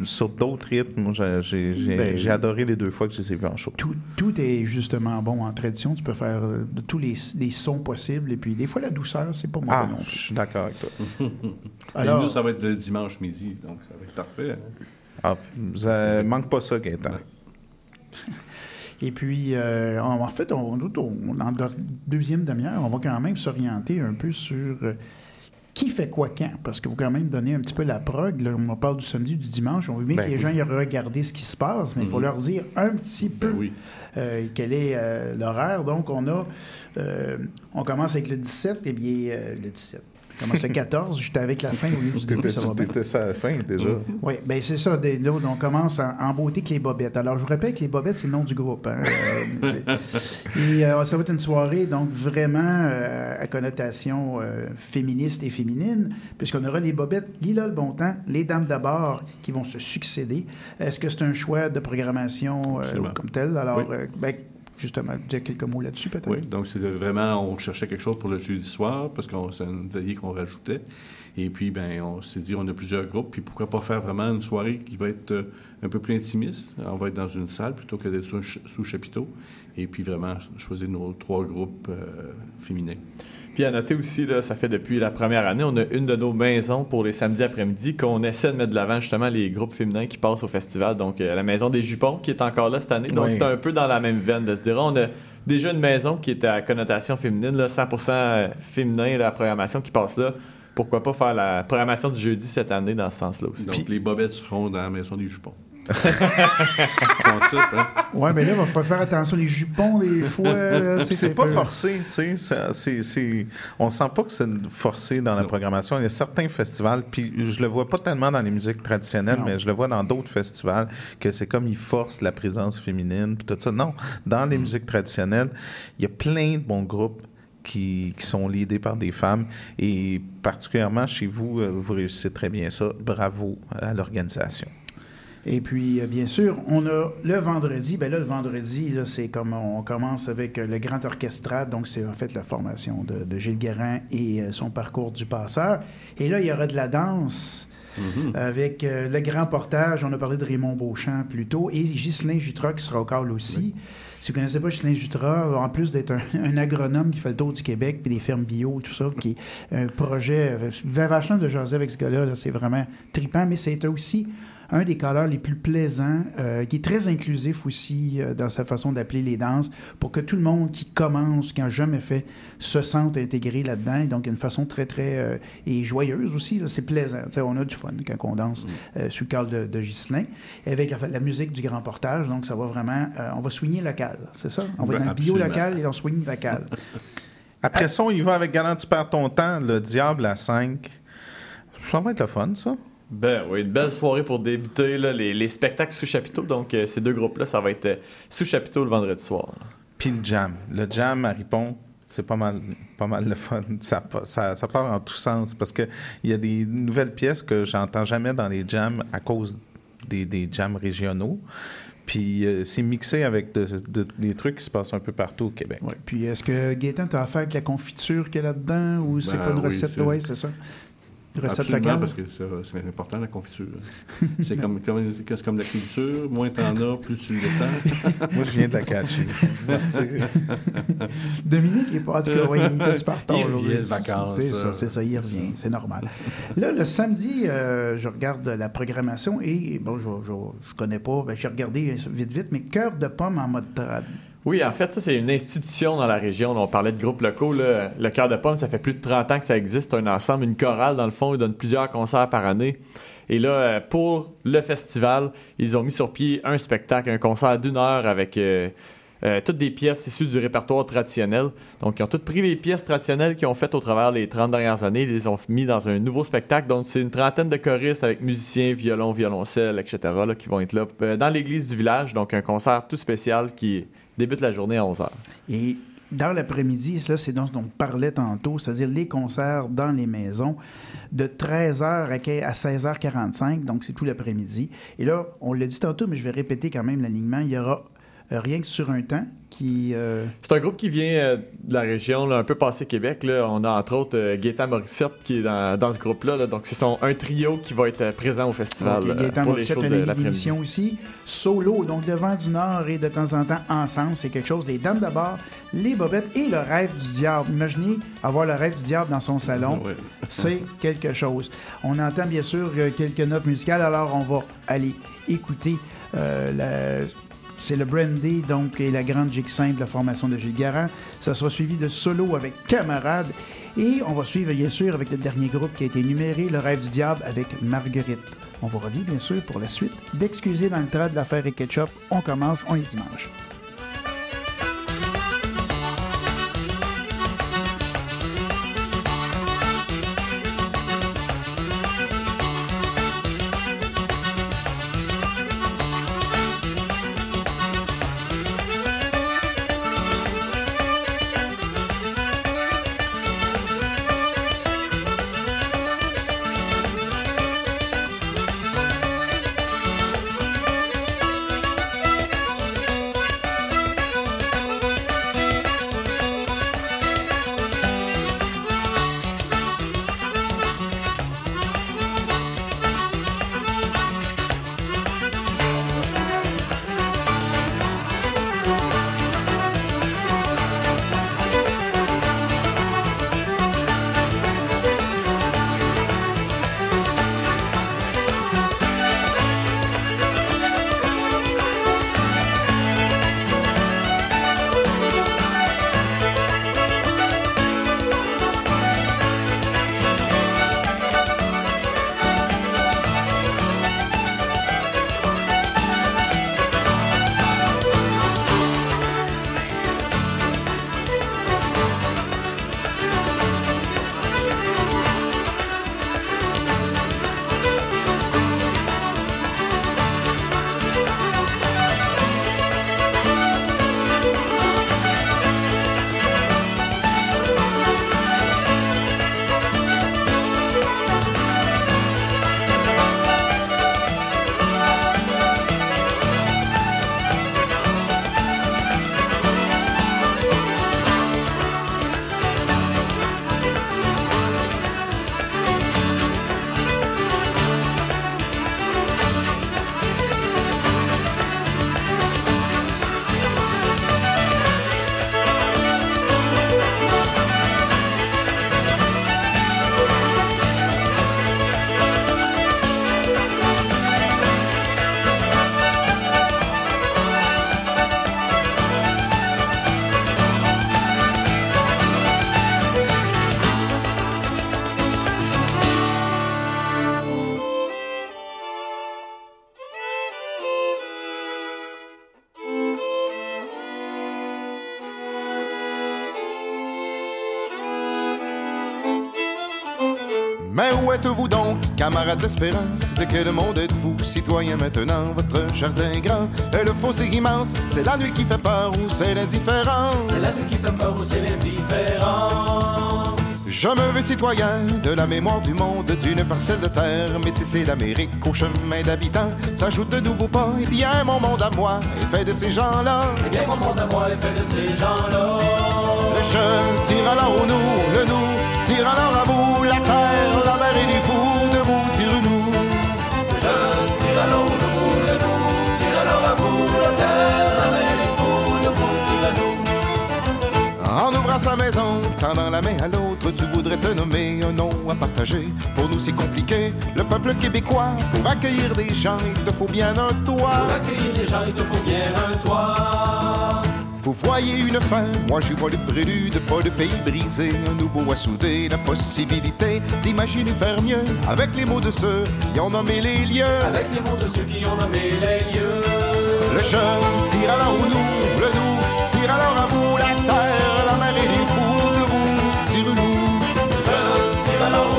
Speaker 6: sur d'autres rythmes, moi, j'ai-
Speaker 4: Ben,
Speaker 6: j'ai adoré les deux fois que je les ai vus en show.
Speaker 4: Tout, tout est justement bon en tradition. Tu peux faire euh, de tous les, les sons possibles. Et puis, des fois, la douceur, c'est pas mauvais
Speaker 6: Ah,
Speaker 4: non
Speaker 6: je
Speaker 4: plus.
Speaker 6: suis d'accord avec toi.
Speaker 4: Alors-
Speaker 5: Et nous, ça va être le dimanche midi, donc ça va être parfait. hein.
Speaker 6: Ah, ça manque pas ça, Gaëtan.
Speaker 4: Et puis, euh, en en fait, on, nous, on- dans la deuxième demi-heure, on va quand même s'orienter un peu sur euh, qui fait quoi quand? Parce que vous quand même donner un petit peu la prog. Là, on parle du samedi, du dimanche. On veut bien
Speaker 6: Ben
Speaker 4: que les
Speaker 6: oui.
Speaker 4: gens aillent regarder ce qui se passe, mais il faut
Speaker 5: Mhm.
Speaker 4: leur dire un petit peu
Speaker 5: Ben oui.
Speaker 4: euh, quel est euh, l'horaire. Donc, on a... euh, on commence avec le 17, et bien... le 17. Commence le 14. J'étais avec la fin au lieu du début, ça va bien.
Speaker 6: T'étais à la fin, déjà.
Speaker 4: Oui, bien c'est ça. Des- nous, on commence en, en beauté avec les bobettes. Alors, je vous rappelle que les bobettes, c'est le nom du groupe. hein. Et euh, ça va être une soirée, donc vraiment euh, à connotation euh, féministe et féminine, puisqu'on aura les bobettes Lila le Bon Temps, les Dames d'abord qui vont se succéder. Est-ce que c'est un choix de programmation euh, comme tel? Alors,
Speaker 5: Oui.
Speaker 4: euh, ben, justement, dire quelques mots là-dessus, peut-être?
Speaker 5: Oui, donc c'était vraiment, on cherchait quelque chose pour le jeudi soir, parce que c'est un veillée qu'on rajoutait. Et puis, ben, on s'est dit, on a plusieurs groupes, puis pourquoi pas faire vraiment une soirée qui va être euh, un peu plus intimiste? On va être dans une salle plutôt que d'être sous, sous chapiteau. Et puis, vraiment, choisir nos trois groupes euh, féminins.
Speaker 7: Puis à noter aussi, là, ça fait depuis la première année, on a une de nos maisons pour les samedis après-midi qu'on essaie de mettre de l'avant justement les groupes féminins qui passent au festival. Donc euh, la maison des jupons qui est encore là cette année. Donc
Speaker 6: Oui.
Speaker 7: c'est un peu dans la même veine de se dire, on a déjà une maison qui est à connotation féminine, là, 100% féminin, la programmation qui passe là. Pourquoi pas faire la programmation du jeudi cette année dans ce sens-là aussi.
Speaker 5: Donc, les bobettes seront dans la maison des jupons. Hein?
Speaker 4: Oui, mais là, il va falloir faire attention. Les jupons, des fois...
Speaker 6: c'est pas
Speaker 4: peu-
Speaker 6: forcé, tu sais. On sent pas que c'est forcé dans la programmation. Il y a certains festivals, puis je le vois pas tellement dans les musiques traditionnelles,
Speaker 4: Non.
Speaker 6: mais je le vois dans d'autres festivals, que c'est comme ils forcent la présence féminine, puis tout ça. Non, dans
Speaker 4: Mm.
Speaker 6: les musiques traditionnelles, il y a plein de bons groupes qui, qui sont leadés par des femmes, et particulièrement chez vous, euh, vous réussissez très bien ça. Bravo à l'organisation.
Speaker 4: Et puis, euh, bien sûr, on a le vendredi. Ben là, le vendredi, là, c'est comme on commence avec euh, le grand orchestrade. Donc, c'est en fait la formation de, de Gilles Guérin et euh, son parcours du passeur. Et là, il y aura de la danse. Avec euh, le grand portage, on a parlé de Raymond Beauchamp plus tôt, et Ghislain Jutra qui sera au call aussi. Si vous ne connaissez pas Ghislain Jutra, en plus d'être un, un agronome qui fait le tour du Québec, puis des fermes bio, tout ça, qui est un projet, vachement de jaser avec ce gars-là, là, c'est vraiment trippant, mais c'est aussi un des calleurs les plus plaisants, euh, qui est très inclusif aussi euh, dans sa façon d'appeler les danses, pour que tout le monde qui commence, qui n'a jamais fait, se sente intégré là-dedans. Et donc, il y a une façon très, très... euh, et joyeuse aussi, c'est plaisant. On a du fun quand on danse euh, sous le cadre de, de Ghislain, avec la, la musique du grand portage. Donc, ça va vraiment... on va soigner local, c'est ça? On va
Speaker 6: Ben,
Speaker 4: dans le bio local et on soigne local.
Speaker 6: Après ça, on y va avec Galant, tu perds ton temps, le Diable à 5. Ça va être le fun, ça.
Speaker 7: Ben oui, une belle soirée pour débuter là, les, les spectacles sous chapiteau. Donc euh, ces deux groupes-là, ça va être euh, sous chapiteau le vendredi soir. là.
Speaker 6: Puis le jam. Le jam à Ripon, c'est pas mal, pas mal le fun. Ça, ça, ça part en tous sens parce qu'il y a des nouvelles pièces que j'entends jamais dans les jams à cause des, des jams régionaux. Puis euh, c'est mixé avec de- de- des trucs qui se passent un peu partout au Québec.
Speaker 4: Ouais. Puis, est-ce que Gaétan, tu as affaire avec la confiture qu'il y a là-dedans ou c'est
Speaker 5: Ben
Speaker 4: pas une
Speaker 5: oui,
Speaker 4: recette? Oui, c'est ça. Recette locale?
Speaker 5: parce que c'est important, la confiture. c'est comme, comme, c'est comme la culture. Moins t'en as, plus tu l'étends.
Speaker 6: Moi, je viens de la catcher.
Speaker 4: Dominique est pas. En tout cas, oui, il était du partant
Speaker 5: Il vacances,
Speaker 4: C'est ça,
Speaker 5: ça.
Speaker 4: c'est ça, il revient. C'est normal. Là, le samedi, euh, je regarde la programmation et, bon, je, je, je connais pas, ben, j'ai regardé vite, vite, mais cœur de pomme en mode trad.
Speaker 7: Oui, en fait, ça, c'est une institution dans la région. On parlait de groupes locaux. Le Cœur de Pomme, ça fait plus de 30 ans que ça existe. Un ensemble, une chorale, dans le fond. Ils donnent plusieurs concerts par année. Et là, euh, pour le festival, ils ont mis sur pied un spectacle, un concert d'une heure avec euh, euh, toutes des pièces issues du répertoire traditionnel. Donc, ils ont toutes pris les pièces traditionnelles qu'ils ont faites au travers les 30 dernières années, ils les ont mis dans un nouveau spectacle. Donc, c'est une trentaine de choristes avec musiciens, violon, violoncelle, etc., qui vont être là dans l'église du village. Donc, un concert tout spécial qui débute la journée à 11h.
Speaker 4: Et dans l'après-midi, c'est dont on parlait tantôt, c'est-à-dire les concerts dans les maisons de 13h à que- à 16h45, donc c'est tout l'après-midi. Et là, on l'a dit tantôt, mais je vais répéter quand même l'alignement. Il y aura rien que sur un temps qui. euh,
Speaker 7: C'est un groupe qui vient euh, de la région, là, un peu passé Québec. Là. On a entre autres euh, Gaétan Morissette qui est dans, dans ce groupe-là. là. Donc, c'est son, un trio qui va être euh, présent au festival
Speaker 4: Ok,
Speaker 7: euh,
Speaker 4: Gaëtan
Speaker 7: pour les
Speaker 4: Morissette,
Speaker 7: shows de
Speaker 4: d'émission aussi. Solo, donc le vent du Nord et de temps en temps ensemble, c'est quelque chose. Les dames d'abord, les bobettes et le rêve du diable. Imaginez avoir le rêve du diable dans son salon.
Speaker 5: Oui.
Speaker 4: C'est quelque chose. On entend bien sûr euh, quelques notes musicales, alors on va aller écouter euh, la- C'est le Brandy, donc, et la grande gigue de la formation de Gilles Garand. Ça sera suivi de solo avec Camarade. Et on va suivre, bien sûr, avec le dernier groupe qui a été numéré, Le Rêve du Diable, avec Marguerite. On vous revient, bien sûr, pour la suite d'Excuser dans le trait de l'affaire et Ketchup. On commence, on est dimanche.
Speaker 22: Mais où êtes-vous donc, camarades d'espérance? De quel monde êtes-vous, citoyens maintenant? Votre jardin grand est le fossé immense. C'est la nuit qui fait peur ou c'est l'indifférence?
Speaker 14: C'est la nuit qui fait peur ou c'est l'indifférence?
Speaker 22: Je me veux citoyen de la mémoire du monde, d'une parcelle de terre métissée d'Amérique au chemin d'habitants. S'ajoute de nouveaux pas, et bien mon monde à moi est fait de ces gens-là.
Speaker 14: Eh bien, mon monde à moi est fait de ces gens-là.
Speaker 22: Le je tire alors au nous, le nous tire alors à vous, la terre, les fous, debout, tire-nous.
Speaker 14: Je tire alors nous, nous tire alors à vous, la terre, la mer, debout, tire nous.
Speaker 22: En ouvrant sa maison, tendant la main à l'autre, tu voudrais te nommer un nom à partager. Pour nous, c'est compliqué. Le peuple québécois, pour accueillir des gens, il te faut bien un toit.
Speaker 14: Pour accueillir les gens, il te faut bien un toit.
Speaker 22: Vous voyez une fin, moi je vois le prélude, pas de pays brisé, un nouveau à souder, la possibilité d'imaginer faire mieux avec les mots de ceux qui ont nommé les lieux.
Speaker 14: Avec les mots de ceux qui ont nommé les lieux.
Speaker 22: Le jeune tire alors au nous, le nous tire alors à vous la terre, la mer et les fous debout, tire-loup.
Speaker 23: Le jeune tire alors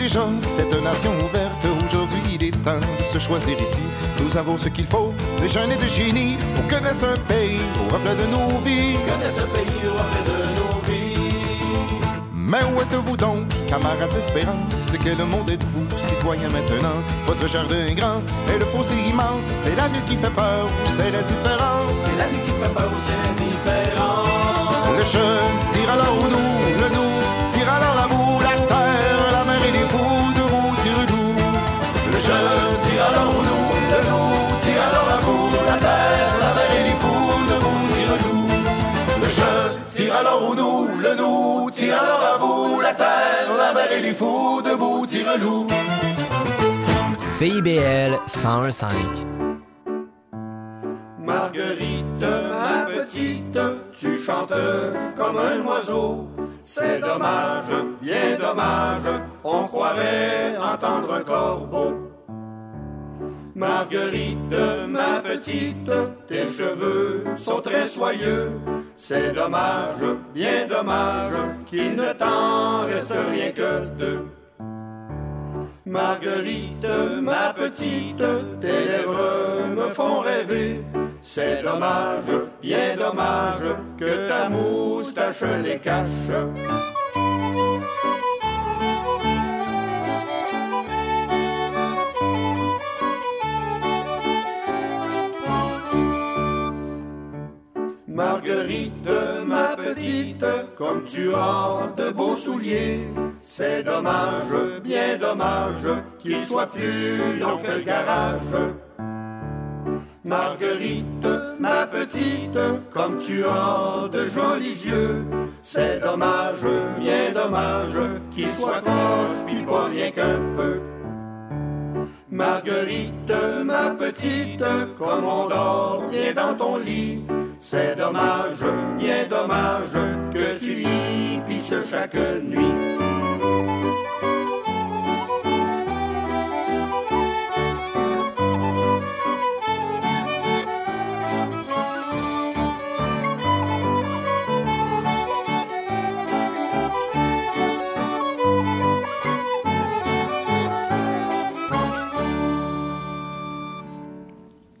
Speaker 22: déjà cette nation ouverte, aujourd'hui il est temps de se choisir ici. Nous avons ce qu'il faut, de jeunes et de génies, pour connaître un pays au reflet de nos vies.
Speaker 23: Ce pays au reflet de nos vies.
Speaker 22: Mais où êtes-vous donc, camarades d'espérance? De quel monde êtes-vous, citoyens maintenant? Votre jardin est grand et le fossé immense. C'est la nuit qui fait peur ou c'est l'indifférence?
Speaker 23: C'est la nuit qui fait peur ou c'est l'indifférence?
Speaker 22: Le jeune tire alors au nous, le nous tire alors à vous et les fous
Speaker 23: debout, tire-loup.
Speaker 21: CIBL 101.5.
Speaker 23: Marguerite, ma petite, tu chantes comme un oiseau. C'est dommage, bien dommage, on croirait entendre un corbeau. Marguerite, ma petite, tes cheveux sont très soyeux. C'est dommage, bien dommage, qu'il ne t'en reste rien que deux. Marguerite, ma petite, tes lèvres me font rêver. C'est dommage, bien dommage, que ta moustache les cache. Marguerite, ma petite, comme tu as de beaux souliers, c'est dommage, bien dommage, qu'ils soient plus longs que le garage. Marguerite, ma petite, comme tu as de jolis yeux, c'est dommage, bien dommage, qu'ils soient corses, puis pas rien qu'un peu. Marguerite, ma petite, comme on dort bien dans ton lit, c'est dommage, bien dommage, que tu y pisses chaque nuit.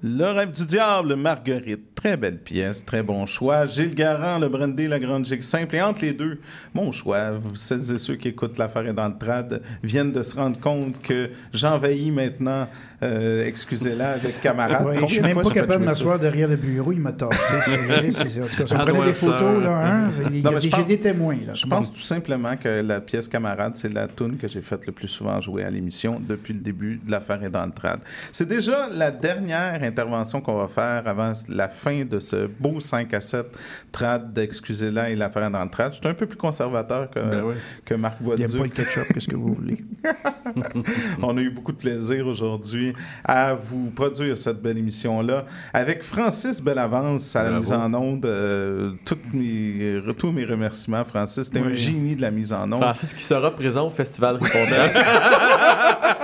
Speaker 6: Le rêve du diable, Marguerite. Très belle pièce, très bon choix. Gilles Garand, le brandy, la grande gigue simple. Et entre les deux, mon choix. Vous, celles et ceux qui écoutent l'affaire est dans le trad viennent de se rendre compte que j'envahis maintenant, euh, excusez-la, avec camarade.
Speaker 4: Je suis même pas capable de m'asseoir derrière le bureau, il m'a tassé. C'est- c'est- c'est- En tout cas, si on
Speaker 6: Ah,
Speaker 4: prenait des photos, là, hein, il y
Speaker 6: Non,
Speaker 4: a
Speaker 6: mais
Speaker 4: des,
Speaker 6: je
Speaker 4: j'ai
Speaker 6: pense-
Speaker 4: des témoins. Là.
Speaker 6: Je pense tout simplement que la pièce Camarade, c'est la tune que j'ai faite le plus souvent jouer à l'émission depuis le début de l'affaire est dans le trad. C'est déjà la dernière intervention qu'on va faire avant la fin de ce beau 5 à 7 trad d'Excusez-la et l'affaire dans le trad. Je suis un peu plus conservateur que,
Speaker 5: Ben oui.
Speaker 6: que Marc
Speaker 4: Il n'y a pas le ketchup, qu'est-ce que vous voulez?
Speaker 6: On a eu beaucoup de plaisir aujourd'hui à vous produire cette belle émission-là avec Francis Bellavance à la mise en onde. Euh, toutes mes- tous mes remerciements, Francis. C'était un
Speaker 7: Oui.
Speaker 6: génie de la mise en onde.
Speaker 7: Francis qui sera présent au Festival Répondant.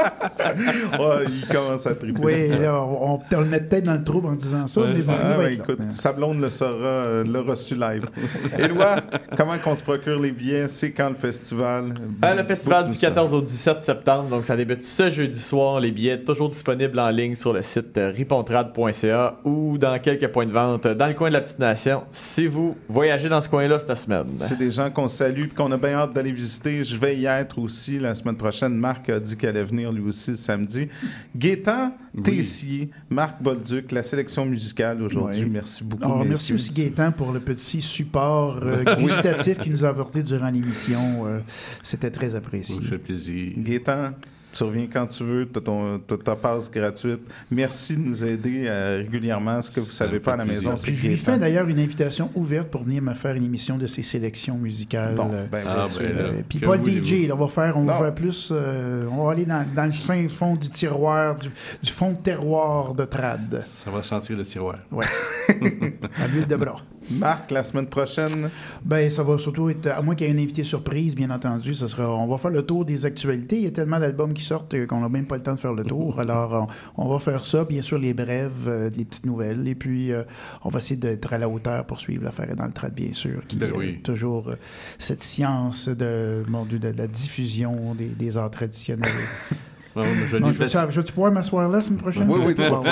Speaker 6: Ouais, il commence à triper.
Speaker 4: Oui, là, on, on le met peut-être dans le trouble en disant ça, mais bon, il
Speaker 6: Ah,
Speaker 4: va
Speaker 6: ben, écoute, Sablon le saura, euh, l'a reçu live. Éloi, comment qu'on se procure les billets? C'est quand le festival?
Speaker 7: Euh, le festival du
Speaker 6: ça.
Speaker 7: 14 au 17 septembre, donc ça débute ce jeudi soir. Les billets toujours disponibles en ligne sur le site euh, ripontrade.ca ou dans quelques points de vente dans le coin de la Petite Nation. Si vous voyagez dans ce coin-là cette semaine.
Speaker 6: C'est des gens qu'on salue et qu'on a bien hâte d'aller visiter. Je vais y être aussi la semaine prochaine. Marc a dit qu'il allait venir lui aussi le samedi. Gaétan Tessier, Marc Bolduc, la sélection musicale aujourd'hui.
Speaker 4: Oui.
Speaker 6: Merci beaucoup.
Speaker 4: Alors, merci
Speaker 6: messieurs.
Speaker 4: aussi Gaétan pour le petit support euh, gustatif qu'il nous a apporté durant l'émission. Euh, C'était très apprécié.
Speaker 5: Ça me fait plaisir.
Speaker 6: Gaétan, tu reviens quand tu veux, tu as ta passe gratuite. Merci de nous aider euh, régulièrement. Ce que vous ne savez pas à la maison, c'est
Speaker 4: je lui fais d'ailleurs une invitation ouverte pour venir me faire une émission de ses sélections musicales.
Speaker 6: Bon,
Speaker 4: Euh,
Speaker 6: ben,
Speaker 5: Ah,
Speaker 6: bien sûr.
Speaker 5: ben
Speaker 4: euh, puis pas le? DJ, là, on va faire, on va faire plus, euh, on va aller dans, dans le fin fond du tiroir, du, du fond de terroir de trad.
Speaker 5: Ça va sentir le tiroir.
Speaker 4: Ouais. à l'huile de bras.
Speaker 6: Marc, la semaine prochaine,
Speaker 4: Ben, ça va surtout être, à moins qu'il y ait une invité surprise, bien entendu, ça sera, on va faire le tour des actualités. Il y a tellement d'albums qui sortent qu'on n'a même pas le temps de faire le tour. Alors, on, on va faire ça, bien sûr, les brèves, euh, les petites nouvelles, et puis euh, on va essayer d'être à la hauteur pour suivre l'affaire dans le trad, bien sûr, qui
Speaker 5: Ben
Speaker 4: est
Speaker 5: oui.
Speaker 4: toujours euh, cette science de, mon Dieu, de, la diffusion des, des arts traditionnels.
Speaker 5: Je
Speaker 4: Non,
Speaker 5: l'ai
Speaker 4: je vais, vais-tu pouvoir m'asseoir là la semaine prochaine?
Speaker 6: Oui, oui, tu vas.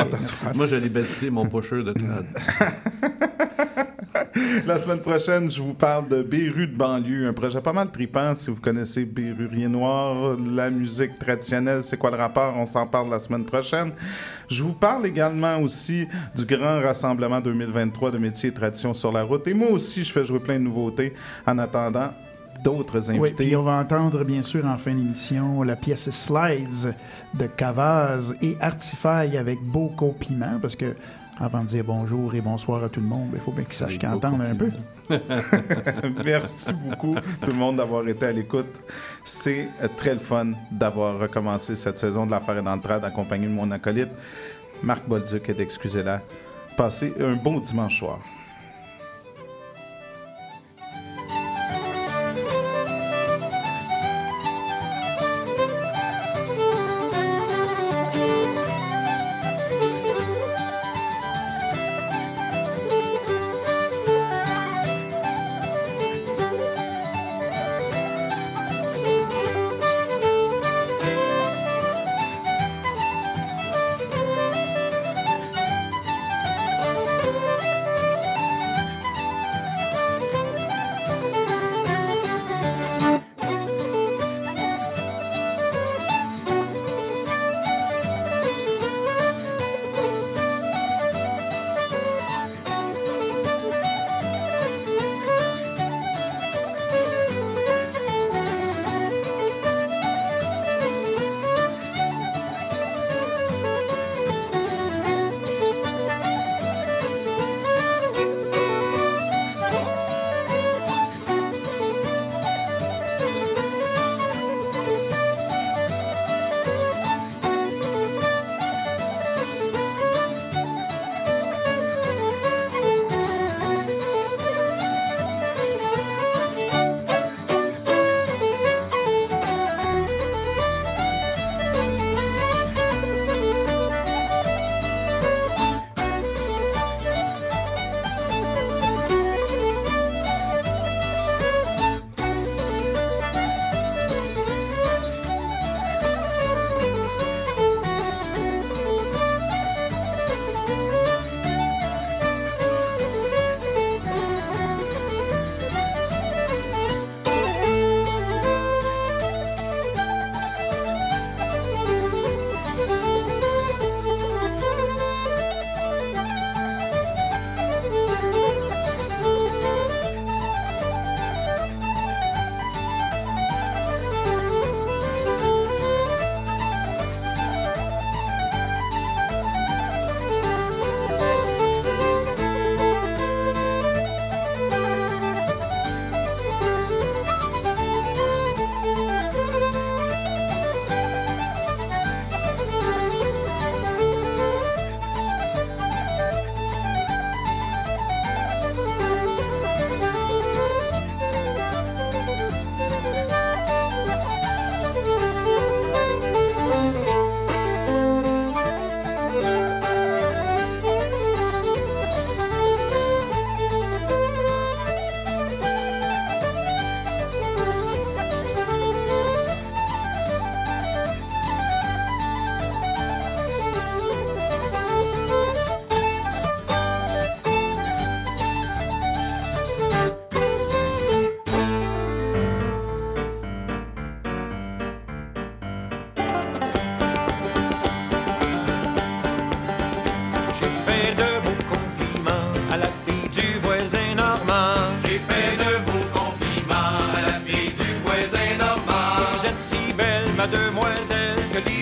Speaker 5: Moi, je l'ai baptisé mon pusher de trad.
Speaker 6: La semaine prochaine, je vous parle de Béru de banlieue, un projet pas mal tripant. Si vous connaissez Bérurier Noir, la musique traditionnelle, c'est quoi le rapport? On s'en parle la semaine prochaine. Je vous parle également aussi du grand rassemblement 2023 de métiers et traditions sur la route. Et moi aussi, je fais jouer plein de nouveautés en attendant d'autres
Speaker 4: Oui,
Speaker 6: invités.
Speaker 4: puis on va entendre bien sûr en fin d'émission la pièce Slides de Cavaz et Artify avec beau compliment parce que avant de dire bonjour et bonsoir à tout le monde, il faut bien qu'ils sachent qu'ils entendent un peu.
Speaker 6: Merci beaucoup tout le monde d'avoir été à l'écoute. C'est euh, très le fun d'avoir recommencé cette saison de l'affaire est dans le trad accompagné de mon acolyte Marc Bolduc et d'Excusez-la. Passez un bon dimanche soir.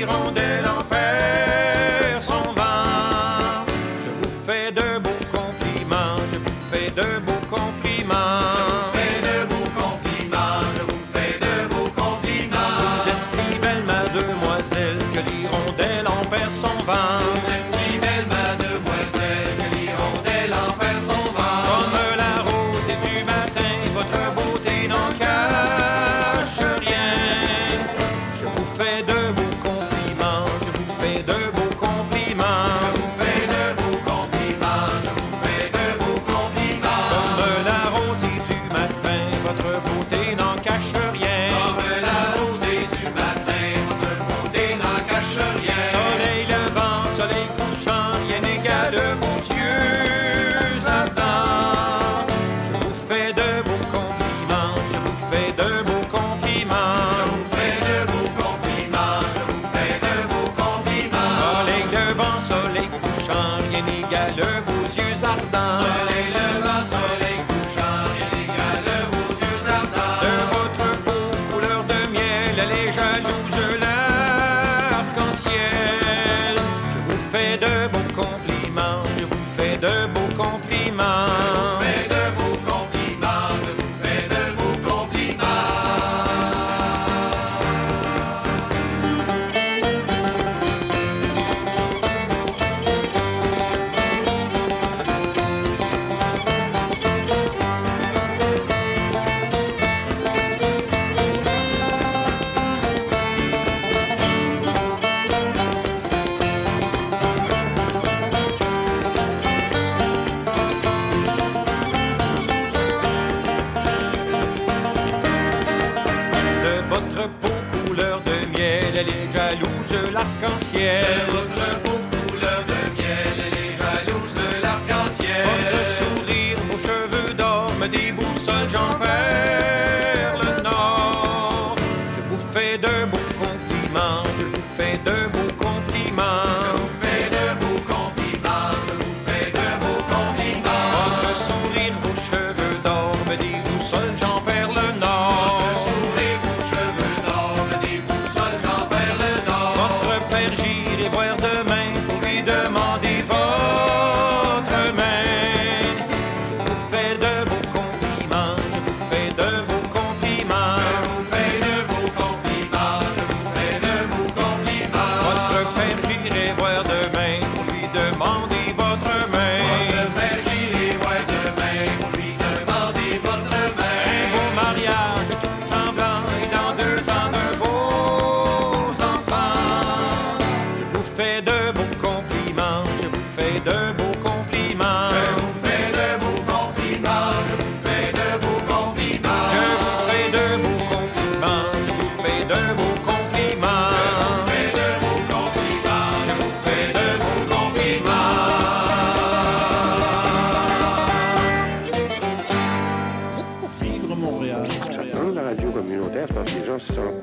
Speaker 14: L'hirondelle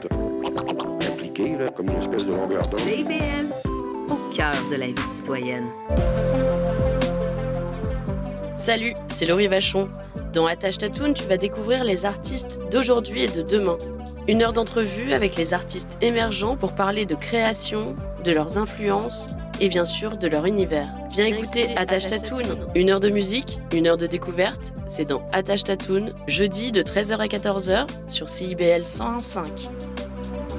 Speaker 24: là, comme une espèce de longueur d'onde.
Speaker 25: Au cœur de la vie citoyenne.
Speaker 26: Salut, c'est Laurie Vachon. Dans Attache Tatoune, tu vas découvrir les artistes d'aujourd'hui et de demain. Une heure d'entrevue avec les artistes émergents pour parler de création, de leurs influences et bien sûr de leur univers. Viens écouter Attache Tatoune. Une heure de musique, une heure de découverte, c'est dans Attache Tatoune, jeudi de 13h à 14h sur CIBL 101.5.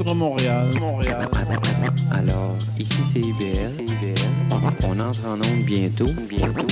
Speaker 27: Vivre Montréal, Montréal.
Speaker 28: Alors, ici c'est IBL. On entre en onde bientôt. bientôt.